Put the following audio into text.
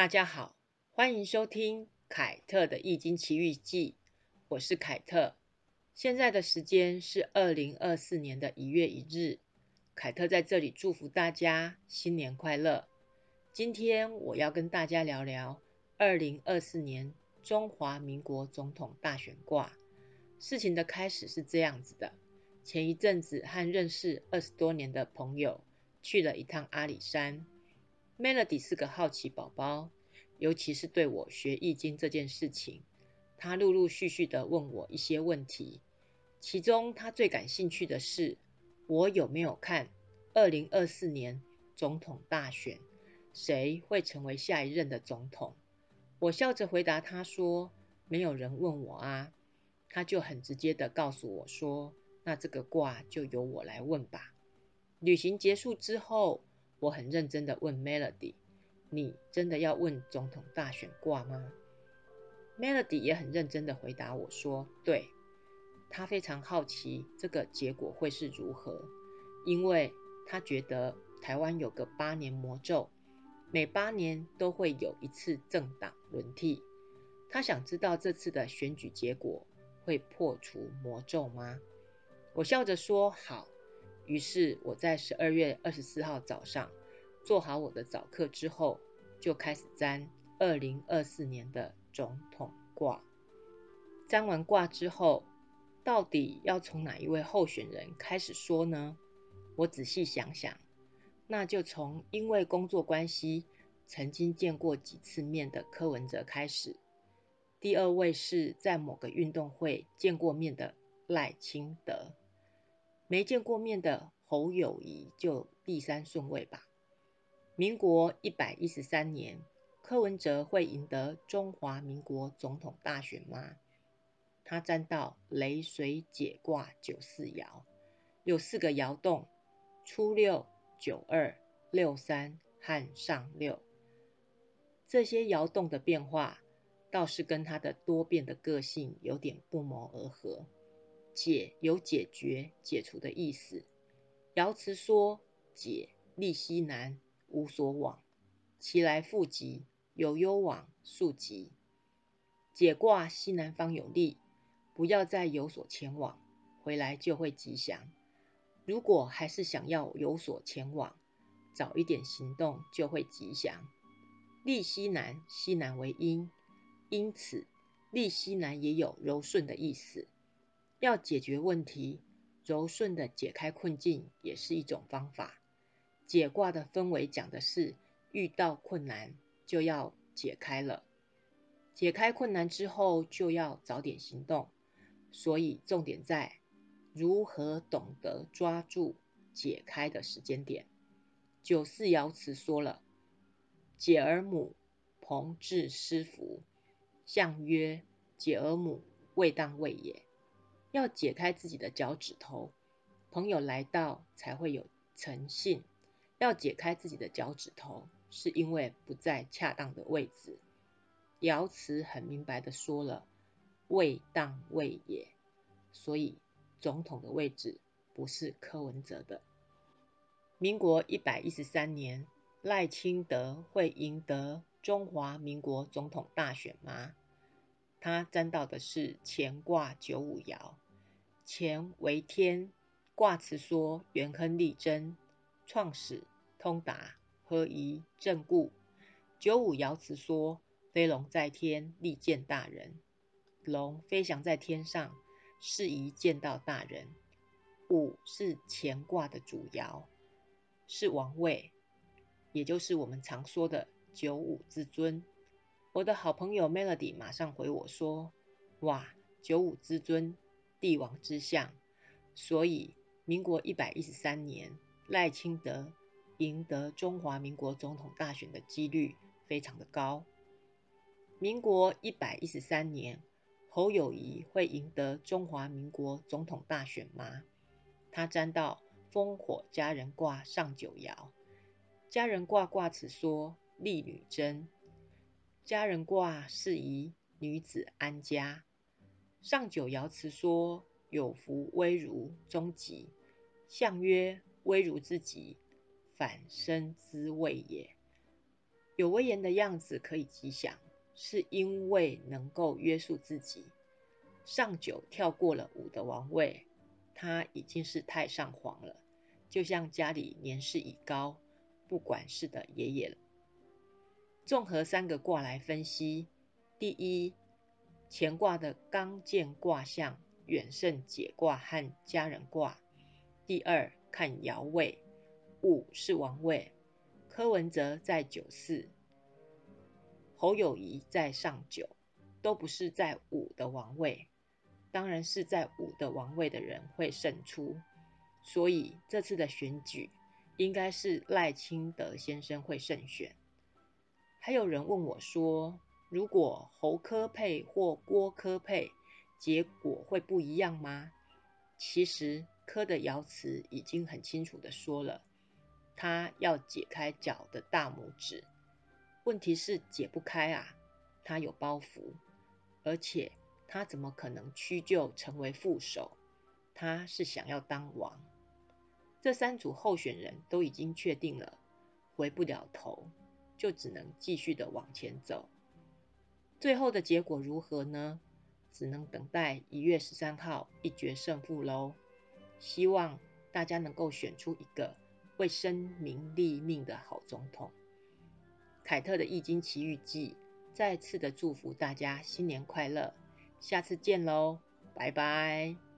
大家好，欢迎收听凯特的《易经奇遇记》，我是凯特。现在的时间是二零二四年的一月一日，凯特在这里祝福大家新年快乐。今天我要跟大家聊聊二零二四年中华民国总统大选卦。事情的开始是这样子的：前一阵子和认识二十多年的朋友去了一趟阿里山。Melody 是个好奇宝宝，尤其是对我学易经这件事情，他陆陆续续的问我一些问题。其中他最感兴趣的是，我有没有看二零二四年总统大选，谁会成为下一任的总统？我笑着回答他说：“没有人问我啊。”他就很直接的告诉我说：“那这个卦就由我来问吧。”旅行结束之后。我很认真的问 Melody：“ 你真的要问总统大选挂吗？”Melody 也很认真的回答我说：“对。”他非常好奇这个结果会是如何，因为他觉得台湾有个八年魔咒，每八年都会有一次政党轮替。他想知道这次的选举结果会破除魔咒吗？我笑着说：“好。”于是我在十二月二十四号早上做好我的早课之后，就开始占二零二四年的总统卦。占完卦之后，到底要从哪一位候选人开始说呢？我仔细想想，那就从因为工作关系曾经见过几次面的柯文哲开始。第二位是在某个运动会见过面的赖清德。没见过面的侯友谊就第三顺位吧。民国一百一十三年，柯文哲会赢得中华民国总统大选吗？他占到雷水解卦九四爻，有四个爻动：初六、九二、六三和上六。这些爻动的变化，倒是跟他的多变的个性有点不谋而合。解有解决、解除的意思。爻辞说：“解，利西南，无所往，其来复吉，有攸往，速吉。”解卦西南方有利，不要再有所前往，回来就会吉祥。如果还是想要有所前往，早一点行动就会吉祥。利西南，西南为阴，因此利西南也有柔顺的意思。要解决问题，柔顺的解开困境也是一种方法。解卦的氛围讲的是遇到困难就要解开了，解开困难之后就要早点行动，所以重点在如何懂得抓住解开的时间点。九四爻辞说了：“解而母，朋至师服。”象曰：“解而母，未当位也。”要解开自己的脚趾头，朋友来到才会有诚信。要解开自己的脚趾头，是因为不在恰当的位置。爻辞很明白的说了，位当位也。所以总统的位置不是柯文哲的。民国一百一十三年，赖清德会赢得中华民国总统大选吗？他占到的是乾卦九五爻，乾为天，卦辞说元亨利贞，创始通达，合宜正固。九五爻辞说飞龙在天，利见大人，龙飞翔在天上，适宜见到大人。五是乾卦的主爻，是王位，也就是我们常说的九五之尊。我的好朋友 Melody 马上回我说：“哇，九五之尊，帝王之相，所以民国一百一十三年赖清德赢得中华民国总统大选的几率非常的高。民国一百一十三年侯友谊会赢得中华民国总统大选吗？他占到烽火佳人卦上九爻，佳人卦卦辞说利女贞。”家人卦适宜女子安家。上九爻辞说：“有福微如终吉。”象曰：“微如之吉，反生之谓也。”有威严的样子可以吉祥，是因为能够约束自己。上九跳过了五的王位，他已经是太上皇了，就像家里年事已高、不管事的爷爷了。综合三个卦来分析，第一，乾卦的刚健卦象远胜解卦和家人卦；第二，看爻位，五是王位。柯文哲在九四，侯友谊在上九，都不是在五的王位，当然是在五的王位的人会胜出，所以这次的选举应该是赖清德先生会胜选。还有人问我说，如果侯科配或郭科配，结果会不一样吗？其实科的爻辞已经很清楚的说了。他要解开脚的大拇指，问题是解不开啊！他有包袱，而且他怎么可能屈就成为副手？他是想要当王。这三组候选人都已经确定了，回不了头，就只能继续的往前走。最后的结果如何呢？只能等待一月十三号一决胜负喽。希望大家能够选出一个。为生民立命的好总统，凯特的《易经奇遇记》再次的祝福大家新年快乐，下次见喽，拜拜。